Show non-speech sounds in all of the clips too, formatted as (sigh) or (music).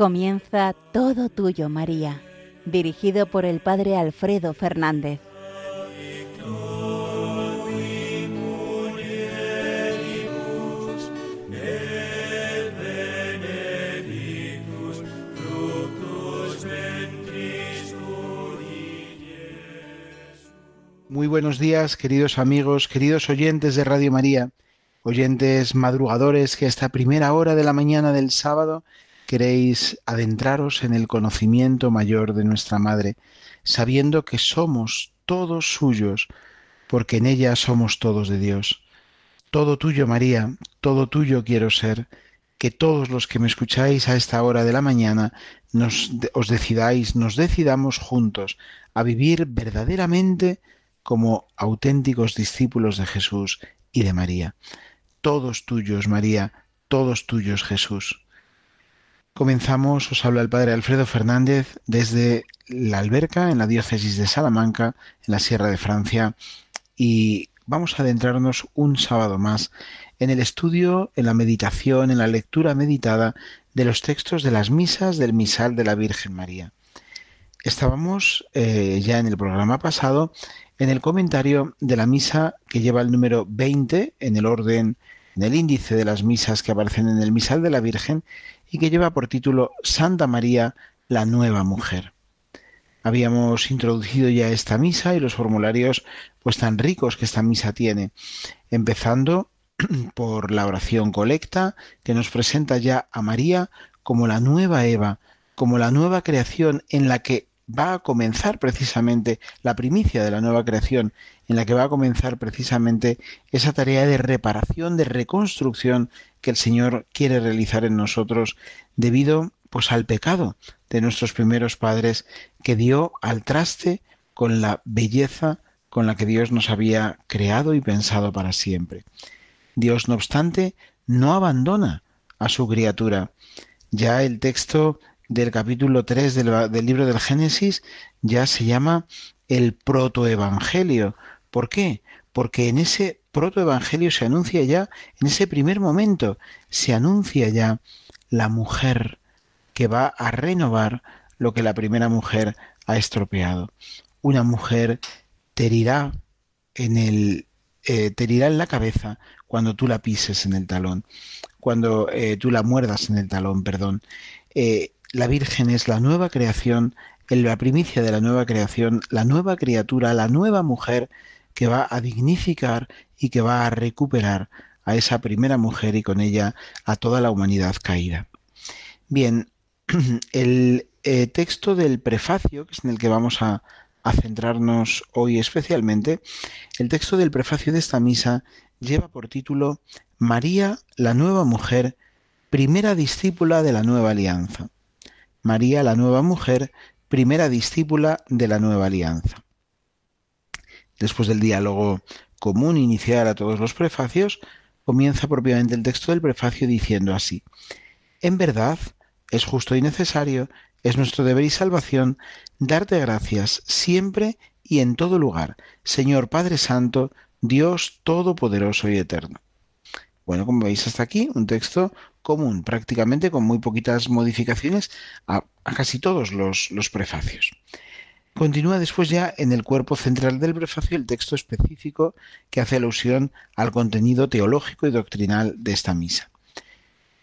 Comienza Todo Tuyo, María, dirigido por el Padre Alfredo Fernández. Muy buenos días, queridos amigos, queridos oyentes de Radio María, oyentes madrugadores que a esta primera hora de la mañana del sábado queréis adentraros en el conocimiento mayor de nuestra Madre, sabiendo que somos todos suyos, porque en ella somos todos de Dios. Todo tuyo, María, todo tuyo quiero ser, que todos los que me escucháis a esta hora de la mañana nos, os decidáis, nos decidamos juntos a vivir verdaderamente como auténticos discípulos de Jesús y de María. Todos tuyos, María, todos tuyos, Jesús. Comenzamos, os habla el Padre Alfredo Fernández desde la alberca en la diócesis de Salamanca, en la Sierra de Francia, y vamos a adentrarnos un sábado más en el estudio, en la meditación, en la lectura meditada de los textos de las misas del misal de la Virgen María. Estábamos eh, ya en el programa pasado en el comentario de la misa que lleva el número 20 en el orden, en el índice de las misas que aparecen en el misal de la Virgen y que lleva por título Santa María, la nueva mujer. Habíamos introducido ya esta misa y los formularios pues tan ricos que esta misa tiene, empezando (clears throat) por la oración colecta que nos presenta ya a María como la nueva Eva, como la nueva creación en la que va a comenzar precisamente la primicia de la nueva creación, en la que va a comenzar precisamente esa tarea de reparación, de reconstrucción que el Señor quiere realizar en nosotros debido pues al pecado de nuestros primeros padres que dio al traste con la belleza con la que Dios nos había creado y pensado para siempre. Dios, no obstante, no abandona a su criatura. Ya el texto del capítulo 3 del, del libro del Génesis ya se llama el protoevangelio. ¿Por qué? Porque en ese protoevangelio se anuncia ya, en ese primer momento, se anuncia ya la mujer que va a renovar lo que la primera mujer ha estropeado. Una mujer te herirá en el eh, en la cabeza cuando tú la pises en el talón, cuando eh, tú la muerdas en el talón, perdón. Eh, la Virgen es la nueva creación, la primicia de la nueva creación, la nueva criatura, la nueva mujer que va a dignificar y que va a recuperar a esa primera mujer y con ella a toda la humanidad caída. Bien, (clears throat) el eh, texto del prefacio, que es en el que vamos a, a centrarnos hoy especialmente, el texto del prefacio de esta misa lleva por título María, la nueva mujer, primera discípula de la nueva alianza. María, la nueva mujer, primera discípula de la nueva alianza. Después del diálogo común inicial a todos los prefacios, comienza propiamente el texto del prefacio diciendo así, En verdad, es justo y necesario, es nuestro deber y salvación, darte gracias siempre y en todo lugar, Señor Padre Santo, Dios Todopoderoso y Eterno. Bueno, como veis hasta aquí, un texto común, prácticamente con muy poquitas modificaciones a, casi todos los, los prefacios. Continúa después ya en el cuerpo central del prefacio el texto específico que hace alusión al contenido teológico y doctrinal de esta misa.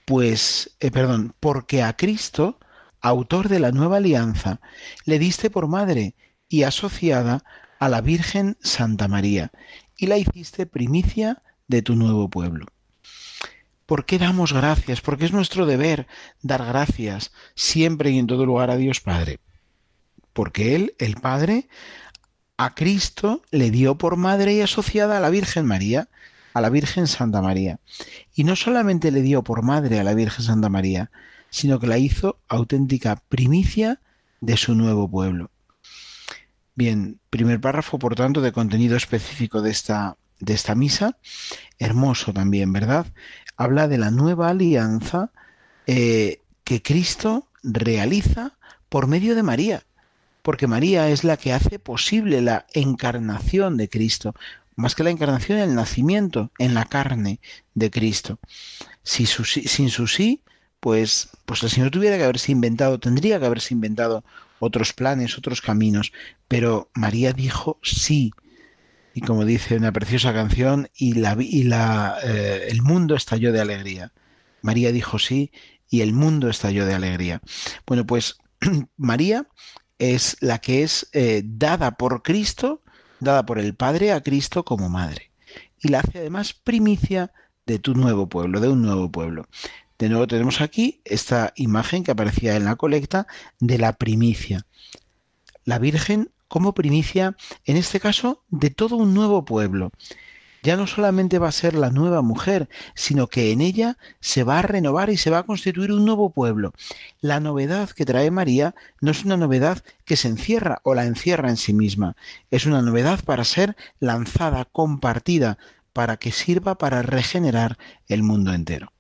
Pues, eh, perdón, porque a Cristo, autor de la nueva alianza, le diste por madre y asociada a la Virgen Santa María, y la hiciste primicia de tu nuevo pueblo. ¿Por qué damos gracias? Porque es nuestro deber dar gracias siempre y en todo lugar a Dios Padre porque Él, el Padre, a Cristo le dio por madre y asociada a la Virgen María, a la Virgen Santa María. Y no solamente le dio por madre a la Virgen Santa María, sino que la hizo auténtica primicia de su nuevo pueblo. Bien, primer párrafo, por tanto, de contenido específico de esta, de esta misa, hermoso también, ¿verdad? Habla de la nueva alianza eh, que Cristo realiza por medio de María porque María es la que hace posible la encarnación de Cristo, más que la encarnación, el nacimiento en la carne de Cristo. sin su sí, pues, pues el Señor tuviera que haberse inventado, tendría que haberse inventado otros planes, otros caminos, pero María dijo sí. Y como dice una preciosa canción, y, la, y la, eh, el mundo estalló de alegría. María dijo sí y el mundo estalló de alegría. Bueno, pues (clears throat) María es la que es eh, dada por Cristo, dada por el Padre a Cristo como madre. Y la hace además primicia de tu nuevo pueblo, de un nuevo pueblo. De nuevo tenemos aquí esta imagen que aparecía en la colecta de la primicia. La Virgen como primicia, en este caso, de todo un nuevo pueblo. Ya no solamente va a ser la nueva mujer, sino que en ella se va a renovar y se va a constituir un nuevo pueblo. La novedad que trae María no es una novedad que se encierra o la encierra en sí misma, es una novedad para ser lanzada, compartida, para que sirva para regenerar el mundo entero.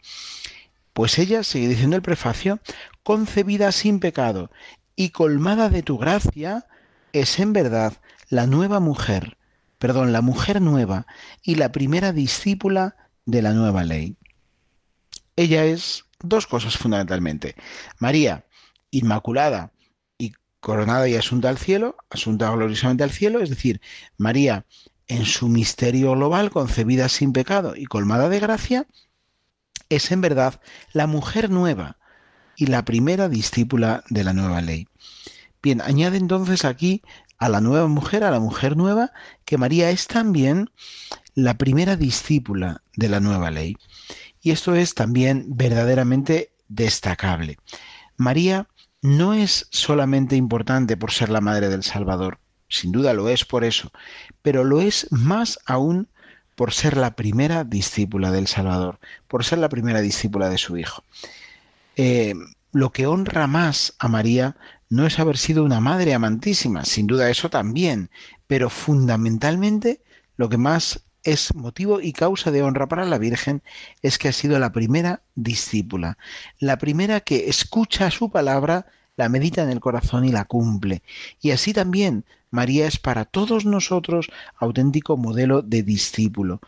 Pues ella, sigue diciendo el prefacio, concebida sin pecado y colmada de tu gracia, es en verdad la nueva mujer, perdón, la mujer nueva y la primera discípula de la nueva ley. Ella es dos cosas fundamentalmente. María, inmaculada y coronada y asunta al cielo, asunta gloriosamente al cielo, es decir, María en su misterio global, concebida sin pecado y colmada de gracia, es en verdad la mujer nueva y la primera discípula de la nueva ley. Bien, añade entonces aquí a la nueva mujer, a la mujer nueva, que María es también la primera discípula de la nueva ley. Y esto es también verdaderamente destacable. María no es solamente importante por ser la madre del Salvador, sin duda lo es por eso, pero lo es más aún por ser la primera discípula del Salvador, por ser la primera discípula de su Hijo. Eh, lo que honra más a María no es haber sido una madre amantísima, sin duda eso también, pero fundamentalmente lo que más es motivo y causa de honra para la Virgen es que ha sido la primera discípula, la primera que escucha su palabra, la medita en el corazón y la cumple. Y así también María es para todos nosotros auténtico modelo de discípulo.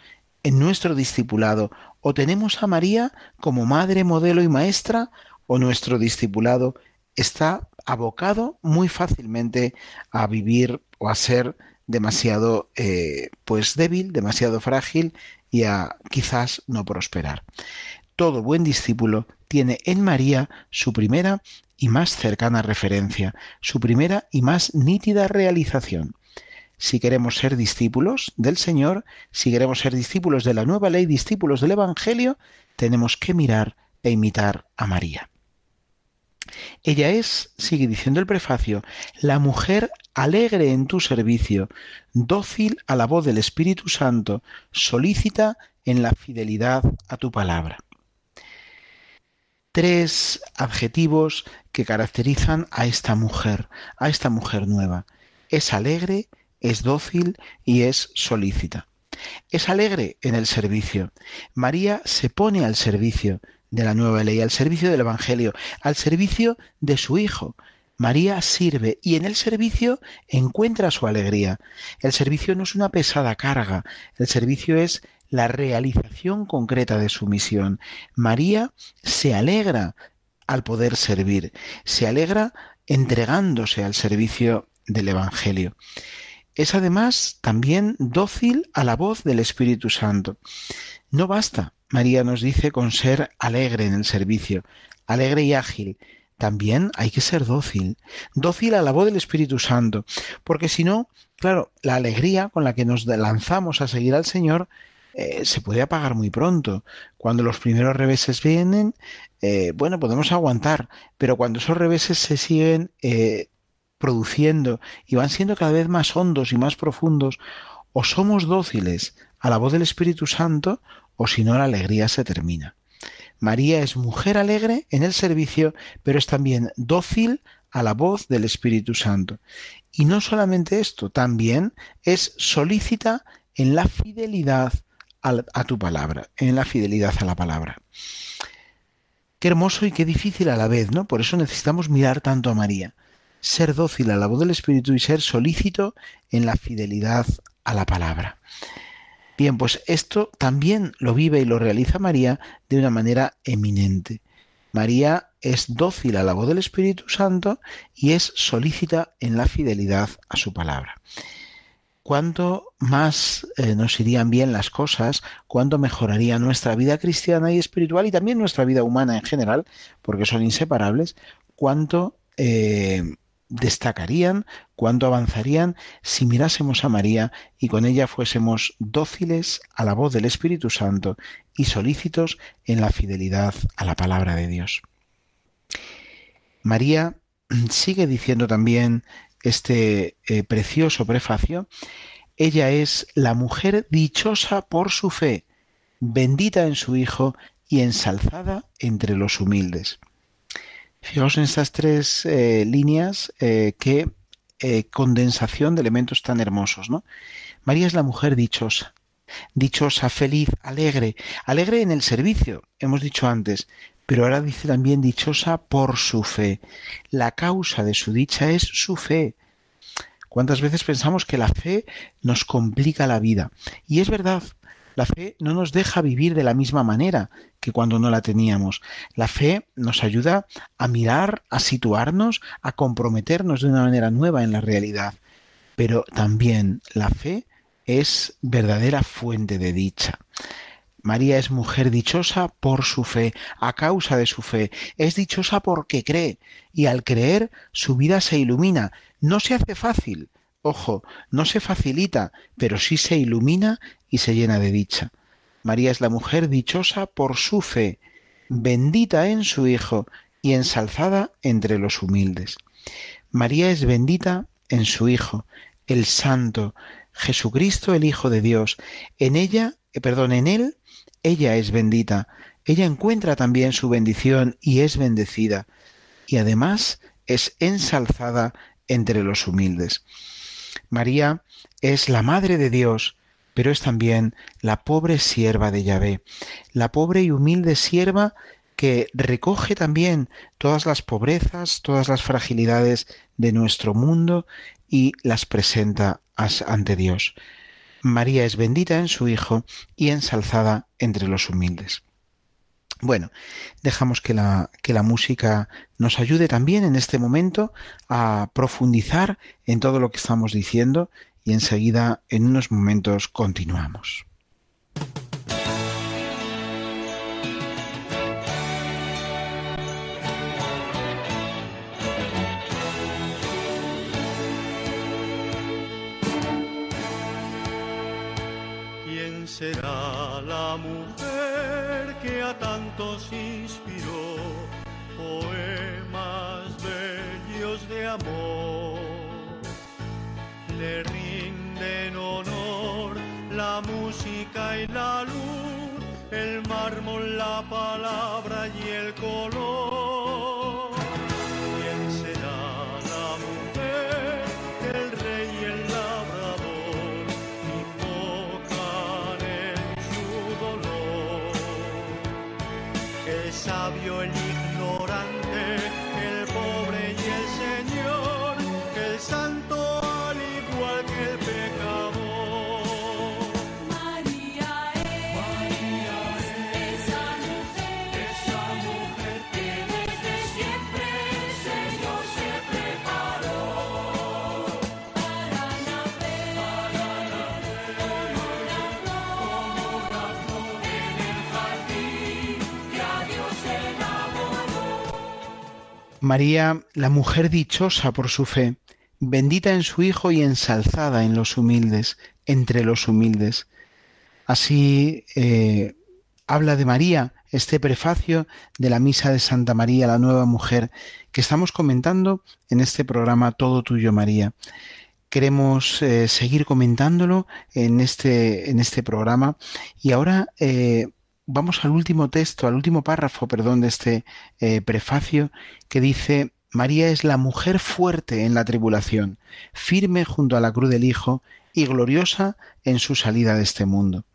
En nuestro discipulado o tenemos a María como madre, modelo y maestra, o nuestro discipulado está abocado muy fácilmente a vivir o a ser demasiado eh, pues débil, demasiado frágil y a quizás no prosperar. Todo buen discípulo tiene en María su primera y más cercana referencia, su primera y más nítida realización. Si queremos ser discípulos del Señor, si queremos ser discípulos de la nueva ley, discípulos del Evangelio, tenemos que mirar e imitar a María. Ella es, sigue diciendo el prefacio, la mujer alegre en tu servicio, dócil a la voz del Espíritu Santo, solícita en la fidelidad a tu palabra tres adjetivos que caracterizan a esta mujer, a esta mujer nueva. Es alegre, es dócil y es solícita. Es alegre en el servicio. María se pone al servicio de la nueva ley, al servicio del Evangelio, al servicio de su Hijo. María sirve y en el servicio encuentra su alegría. El servicio no es una pesada carga, el servicio es la realización concreta de su misión. María se alegra al poder servir, se alegra entregándose al servicio del Evangelio. Es además también dócil a la voz del Espíritu Santo. No basta, María nos dice, con ser alegre en el servicio, alegre y ágil. También hay que ser dócil, dócil a la voz del Espíritu Santo, porque si no, claro, la alegría con la que nos lanzamos a seguir al Señor eh, se puede apagar muy pronto. Cuando los primeros reveses vienen, eh, bueno, podemos aguantar, pero cuando esos reveses se siguen eh, produciendo y van siendo cada vez más hondos y más profundos, o somos dóciles a la voz del Espíritu Santo, o si no la alegría se termina. María es mujer alegre en el servicio, pero es también dócil a la voz del Espíritu Santo. Y no solamente esto, también es solícita en la fidelidad a, tu palabra, en la fidelidad a la palabra. Qué hermoso y qué difícil a la vez, ¿no? Por eso necesitamos mirar tanto a María, ser dócil a la voz del Espíritu y ser solícito en la fidelidad a la palabra. Bien, pues esto también lo vive y lo realiza María de una manera eminente. María es dócil a la voz del Espíritu Santo y es solícita en la fidelidad a su palabra. Cuánto más eh, nos irían bien las cosas, cuánto mejoraría nuestra vida cristiana y espiritual y también nuestra vida humana en general, porque son inseparables, cuánto eh, destacarían, cuánto avanzarían si mirásemos a María y con ella fuésemos dóciles a la voz del Espíritu Santo y solícitos en la fidelidad a la palabra de Dios. María sigue diciendo también este eh, precioso prefacio, ella es la mujer dichosa por su fe, bendita en su Hijo y ensalzada entre los humildes. Fijaos en estas tres eh, líneas, eh, qué condensación de elementos tan hermosos, ¿no? María es la mujer dichosa, dichosa, feliz, alegre, alegre en el servicio, hemos dicho antes, pero ahora dice también dichosa por su fe. La causa de su dicha es su fe. ¿Cuántas veces pensamos que la fe nos complica la vida? Y es verdad, la fe no nos deja vivir de la misma manera que cuando no la teníamos. La fe nos ayuda a mirar, a situarnos, a comprometernos de una manera nueva en la realidad. Pero también la fe es verdadera fuente de dicha. María es mujer dichosa por su fe, a causa de su fe. Es dichosa porque cree, y al creer su vida se ilumina. No se hace fácil, ojo, no se facilita, pero sí se ilumina y se llena de dicha. María es la mujer dichosa por su fe, bendita en su Hijo y ensalzada entre los humildes. María es bendita en su Hijo, el Santo, Jesucristo el Hijo de Dios. En ella, eh, perdón, en él ella es bendita, ella encuentra también su bendición y es bendecida, y además es ensalzada entre los humildes. María es la Madre de Dios, pero es también la pobre sierva de Yahvé, la pobre y humilde sierva que recoge también todas las pobrezas, todas las fragilidades de nuestro mundo y las presenta ante Dios. María es bendita en su Hijo y ensalzada entre los humildes. Bueno, dejamos que la, que la música nos ayude también en este momento a profundizar en todo lo que estamos diciendo y enseguida en unos momentos continuamos. será a tantos inspiró poemas bellos de amor. Le rinden honor la música y la luz, el mármol, la palabra y el color sabio el María, la mujer dichosa por su fe, bendita en su Hijo y ensalzada en los humildes, entre los humildes. Así eh, habla de María este prefacio de la Misa de Santa María, la nueva mujer, que estamos comentando en este programa Todo Tuyo María. Queremos eh, seguir comentándolo en este, en este programa y ahora eh, vamos al último texto, al último párrafo, perdón, de este eh, prefacio que dice, María es la mujer fuerte en la tribulación, firme junto a la cruz del Hijo y gloriosa en su salida de este mundo.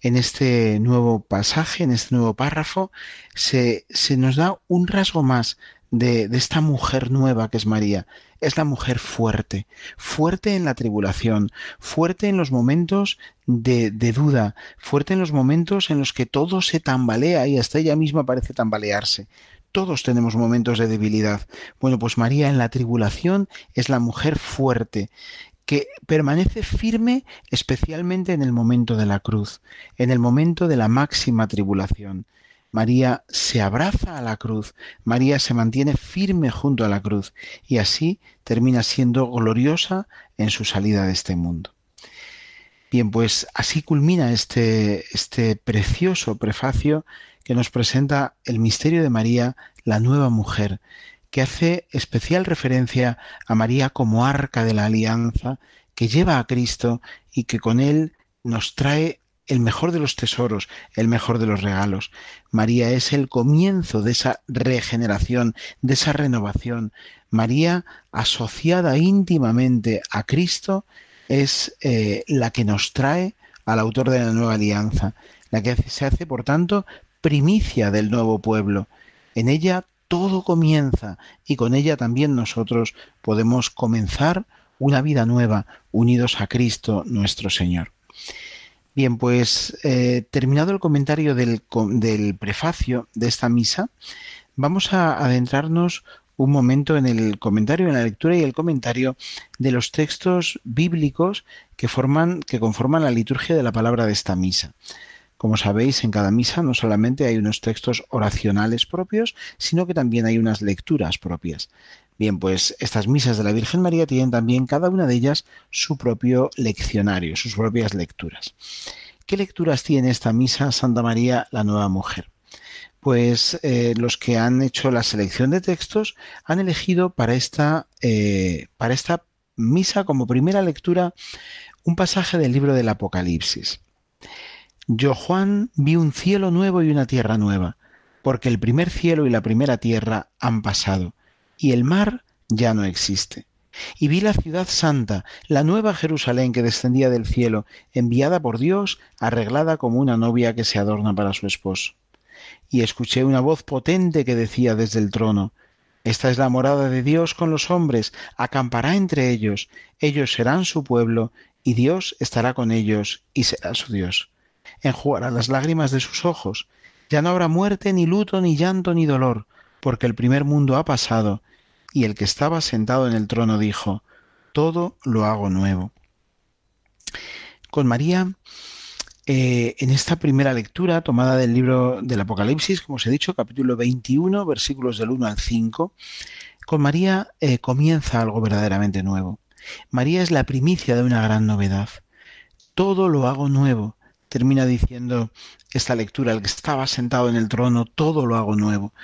En este nuevo pasaje, en este nuevo párrafo, se, se nos da un rasgo más de, esta mujer nueva que es María. Es la mujer fuerte, fuerte en la tribulación, fuerte en los momentos de, de, duda, fuerte en los momentos en los que todo se tambalea y hasta ella misma parece tambalearse. Todos tenemos momentos de debilidad. Bueno, pues María en la tribulación es la mujer fuerte que permanece firme especialmente en el momento de la cruz, en el momento de la máxima tribulación. María se abraza a la cruz, María se mantiene firme junto a la cruz y así termina siendo gloriosa en su salida de este mundo. Bien, pues así culmina este, este precioso prefacio que nos presenta el misterio de María, la nueva mujer, que hace especial referencia a María como arca de la alianza que lleva a Cristo y que con él nos trae el mejor de los tesoros, el mejor de los regalos. María es el comienzo de esa regeneración, de esa renovación. María, asociada íntimamente a Cristo, es eh, la que nos trae al autor de la nueva alianza, la que se hace, por tanto, primicia del nuevo pueblo. En ella todo comienza y con ella también nosotros podemos comenzar una vida nueva unidos a Cristo nuestro Señor. Bien, pues eh, terminado el comentario del, del, prefacio de esta misa, vamos a adentrarnos un momento en el comentario, en la lectura y el comentario de los textos bíblicos que forman, que conforman la liturgia de la palabra de esta misa. Como sabéis, en cada misa no solamente hay unos textos oracionales propios, sino que también hay unas lecturas propias. Bien, pues estas misas de la Virgen María tienen también cada una de ellas su propio leccionario, sus propias lecturas. ¿Qué lecturas tiene esta misa Santa María, la nueva mujer? Pues eh, los que han hecho la selección de textos han elegido para esta, eh, para esta misa como primera lectura un pasaje del libro del Apocalipsis. Yo, Juan, vi un cielo nuevo y una tierra nueva, porque el primer cielo y la primera tierra han pasado, y el mar ya no existe. Y vi la ciudad santa, la nueva Jerusalén que descendía del cielo, enviada por Dios, arreglada como una novia que se adorna para su esposo. Y escuché una voz potente que decía desde el trono, Esta es la morada de Dios con los hombres, acampará entre ellos, ellos serán su pueblo, y Dios estará con ellos, y será su Dios enjugará las lágrimas de sus ojos. Ya no habrá muerte, ni luto, ni llanto, ni dolor, porque el primer mundo ha pasado, y el que estaba sentado en el trono dijo, todo lo hago nuevo. Con María, eh, en esta primera lectura tomada del libro del Apocalipsis, como os he dicho, capítulo 21, versículos del 1 al 5, con María eh, comienza algo verdaderamente nuevo. María es la primicia de una gran novedad. Todo lo hago nuevo termina diciendo esta lectura, el que estaba sentado en el trono, todo lo hago nuevo.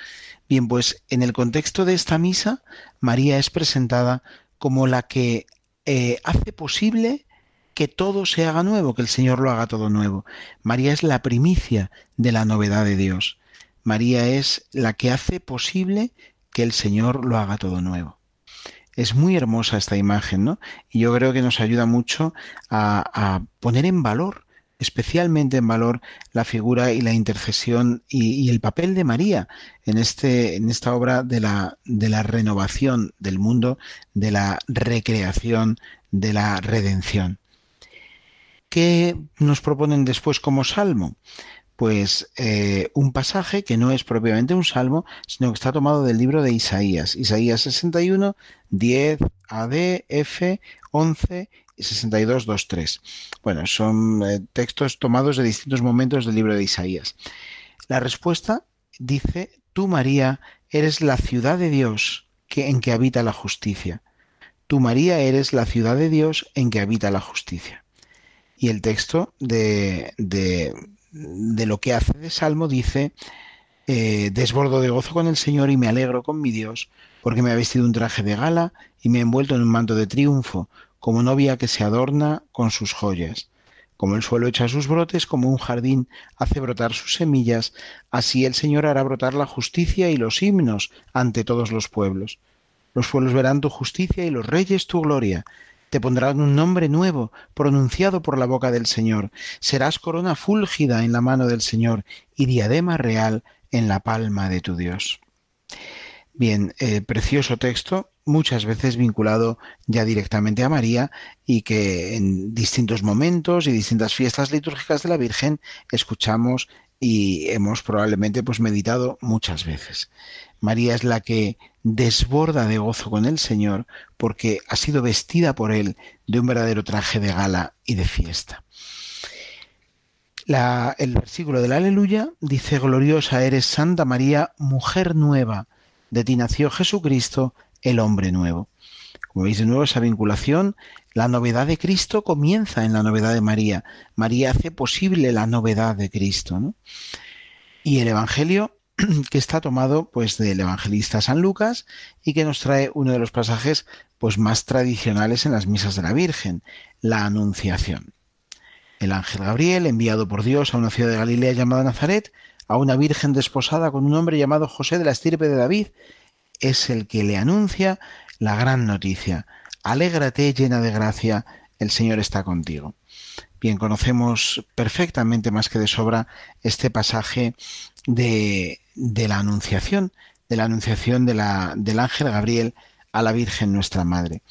Bien, pues en el contexto de esta misa, María es presentada como la que eh, hace posible que todo se haga nuevo, que el Señor lo haga todo nuevo. María es la primicia de la novedad de Dios. María es la que hace posible que el Señor lo haga todo nuevo. Es muy hermosa esta imagen, ¿no? Y yo creo que nos ayuda mucho a, a poner en valor especialmente en valor la figura y la intercesión y, el papel de María en, este, en esta obra de la, de la renovación del mundo, de la recreación, de la redención. ¿Qué nos proponen después como salmo? Pues eh, un pasaje que no es propiamente un salmo, sino que está tomado del libro de Isaías. Isaías 61, 10, AD, F, 11 y 62.2.3. Bueno, son eh, textos tomados de distintos momentos del libro de Isaías. La respuesta dice, tú María eres la ciudad de Dios que, en que habita la justicia. Tú María eres la ciudad de Dios en que habita la justicia. Y el texto de, de, de lo que hace de Salmo dice, eh, desbordo de gozo con el Señor y me alegro con mi Dios, porque me ha vestido un traje de gala y me ha envuelto en un manto de triunfo, como novia que se adorna con sus joyas. Como el suelo echa sus brotes, como un jardín hace brotar sus semillas, así el Señor hará brotar la justicia y los himnos ante todos los pueblos. Los pueblos verán tu justicia y los reyes tu gloria. Te pondrán un nombre nuevo, pronunciado por la boca del Señor. Serás corona fúlgida en la mano del Señor y diadema real en la palma de tu Dios. Bien, eh, precioso texto, muchas veces vinculado ya directamente a María y que en distintos momentos y distintas fiestas litúrgicas de la Virgen escuchamos y hemos probablemente pues meditado muchas veces. María es la que desborda de gozo con el Señor porque ha sido vestida por él de un verdadero traje de gala y de fiesta. el versículo del aleluya dice, Gloriosa eres Santa María, mujer nueva, de ti nació Jesucristo, el hombre nuevo. Como veis de nuevo esa vinculación, la novedad de Cristo comienza en la novedad de María. María hace posible la novedad de Cristo. Y el Evangelio (clears throat) que está tomado pues del evangelista San Lucas y que nos trae uno de los pasajes pues más tradicionales en las misas de la Virgen, la Anunciación. El ángel Gabriel, enviado por Dios a una ciudad de Galilea llamada Nazaret, a una virgen desposada con un hombre llamado José de la estirpe de David, es el que le anuncia la gran noticia. Alégrate llena de gracia, el Señor está contigo. Bien, conocemos perfectamente más que de sobra este pasaje de, de la Anunciación, de la Anunciación de la, del ángel Gabriel a la Virgen nuestra Madre,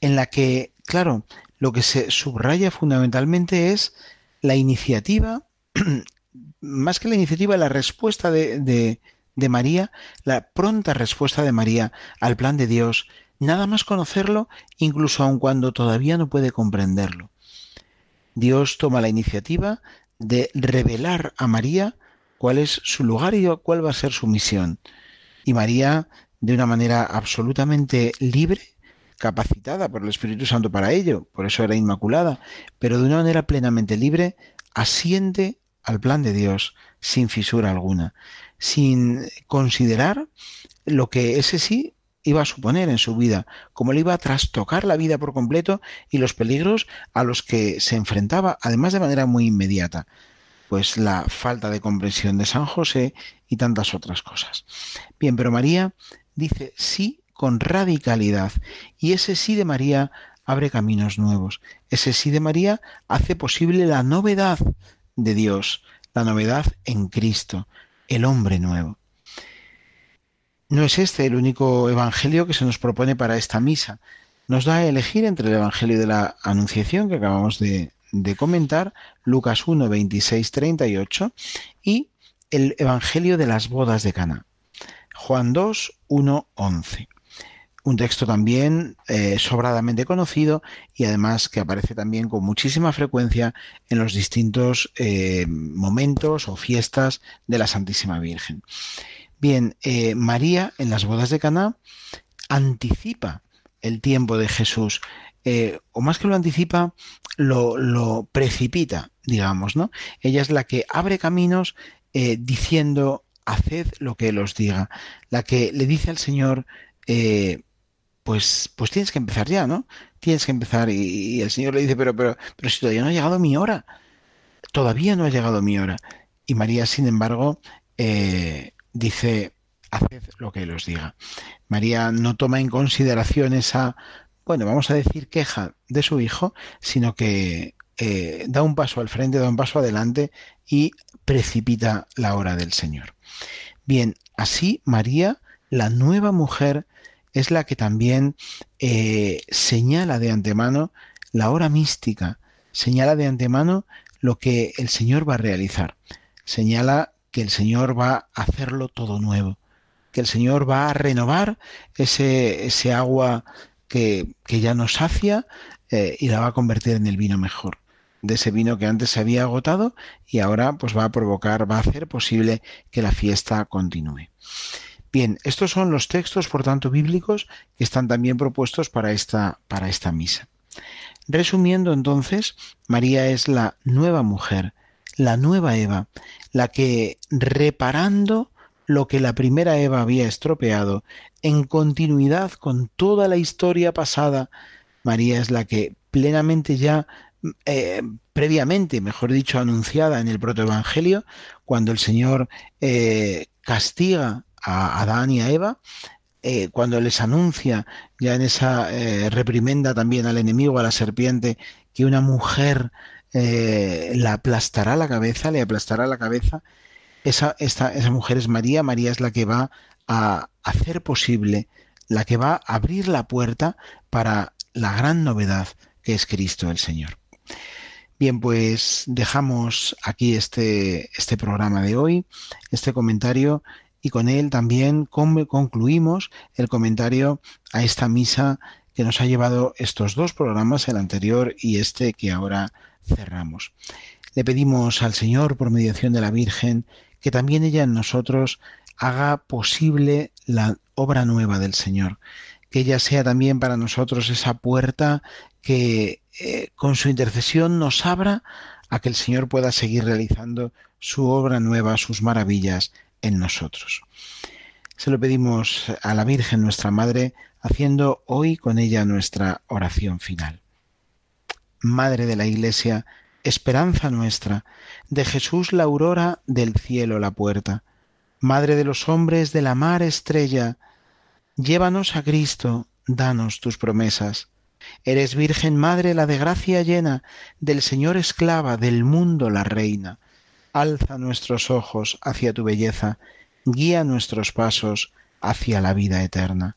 en la que, claro, lo que se subraya fundamentalmente es la iniciativa, (clears throat) más que la iniciativa, la respuesta de, de, de María, la pronta respuesta de María al plan de Dios, nada más conocerlo, incluso aun cuando todavía no puede comprenderlo. Dios toma la iniciativa de revelar a María cuál es su lugar y cuál va a ser su misión. Y María, de una manera absolutamente libre, capacitada por el Espíritu Santo para ello, por eso era inmaculada, pero de una manera plenamente libre, asiente al plan de Dios sin fisura alguna, sin considerar lo que ese sí iba a suponer en su vida, cómo le iba a trastocar la vida por completo y los peligros a los que se enfrentaba, además de manera muy inmediata pues la falta de comprensión de San José y tantas otras cosas. Bien, pero María dice sí con radicalidad y ese sí de María abre caminos nuevos. Ese sí de María hace posible la novedad de Dios, la novedad en Cristo, el hombre nuevo. No es este el único evangelio que se nos propone para esta misa. Nos da a elegir entre el evangelio de la Anunciación que acabamos de, de comentar, Lucas 1, 26, 38, y el Evangelio de las bodas de Cana, Juan 2, 1, 11. Un texto también eh, sobradamente conocido y además que aparece también con muchísima frecuencia en los distintos eh, momentos o fiestas de la Santísima Virgen. Bien, eh, María en las bodas de Cana anticipa el tiempo de Jesús o más que lo anticipa, lo, precipita, digamos, ¿no? Ella es la que abre caminos diciendo, haced lo que Él os diga, la que le dice al Señor, pues, pues tienes que empezar ya, ¿no? Tienes que empezar. Y, el Señor le dice, pero, pero, pero si todavía no ha llegado mi hora, todavía no ha llegado mi hora. Y María, sin embargo, dice, haced lo que Él os diga. María no toma en consideración esa bueno, vamos a decir queja de su hijo, sino que eh, da un paso al frente, da un paso adelante y precipita la hora del Señor. Bien, así María, la nueva mujer, es la que también eh, señala de antemano la hora mística, señala de antemano lo que el Señor va a realizar, señala que el Señor va a hacerlo todo nuevo, que el Señor va a renovar ese, ese agua que, ya nos sacia eh, y la va a convertir en el vino mejor de ese vino que antes se había agotado y ahora pues va a provocar, va a hacer posible que la fiesta continúe. Bien, estos son los textos, por tanto, bíblicos que están también propuestos para esta, para esta misa. Resumiendo entonces, María es la nueva mujer, la nueva Eva, la que reparando lo que la primera Eva había estropeado, en continuidad con toda la historia pasada, María es la que plenamente ya, eh, previamente, mejor dicho, anunciada en el protoevangelio, cuando el Señor eh, castiga a Adán y a Eva, eh, cuando les anuncia ya en esa reprimenda también al enemigo, a la serpiente, que una mujer la aplastará la cabeza, le aplastará la cabeza, esa, esa mujer es María, María es la que va a hacer posible, la que va a abrir la puerta para la gran novedad que es Cristo el Señor. Bien, pues dejamos aquí este, este programa de hoy, este comentario, y con él también concluimos el comentario a esta misa que nos ha llevado estos dos programas, el anterior y este que ahora cerramos. Le pedimos al Señor, por mediación de la Virgen, que también ella en nosotros haga posible la obra nueva del Señor, que ella sea también para nosotros esa puerta que eh, con su intercesión nos abra a que el Señor pueda seguir realizando su obra nueva, sus maravillas en nosotros. Se lo pedimos a la Virgen nuestra Madre, haciendo hoy con ella nuestra oración final. Madre de la Iglesia, esperanza nuestra, de Jesús la aurora, del cielo la puerta, Madre de los hombres, de la mar estrella, llévanos a Cristo, danos tus promesas. Eres Virgen Madre, la de gracia llena, del Señor esclava, del mundo la reina. Alza nuestros ojos hacia tu belleza, guía nuestros pasos hacia la vida eterna.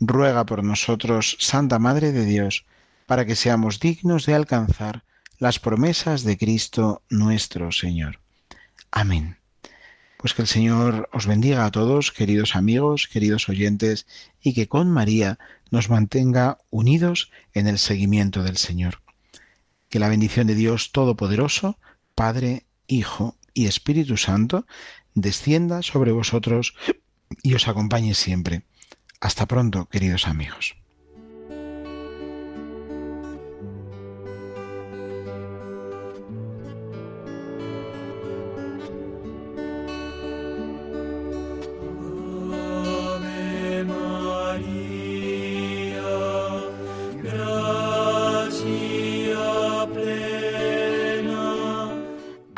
Ruega por nosotros, Santa Madre de Dios, para que seamos dignos de alcanzar las promesas de Cristo nuestro Señor. Amén. Pues que el Señor os bendiga a todos, queridos amigos, queridos oyentes, y que con María nos mantenga unidos en el seguimiento del Señor. Que la bendición de Dios Todopoderoso, Padre, Hijo y Espíritu Santo, descienda sobre vosotros y os acompañe siempre. Hasta pronto, queridos amigos.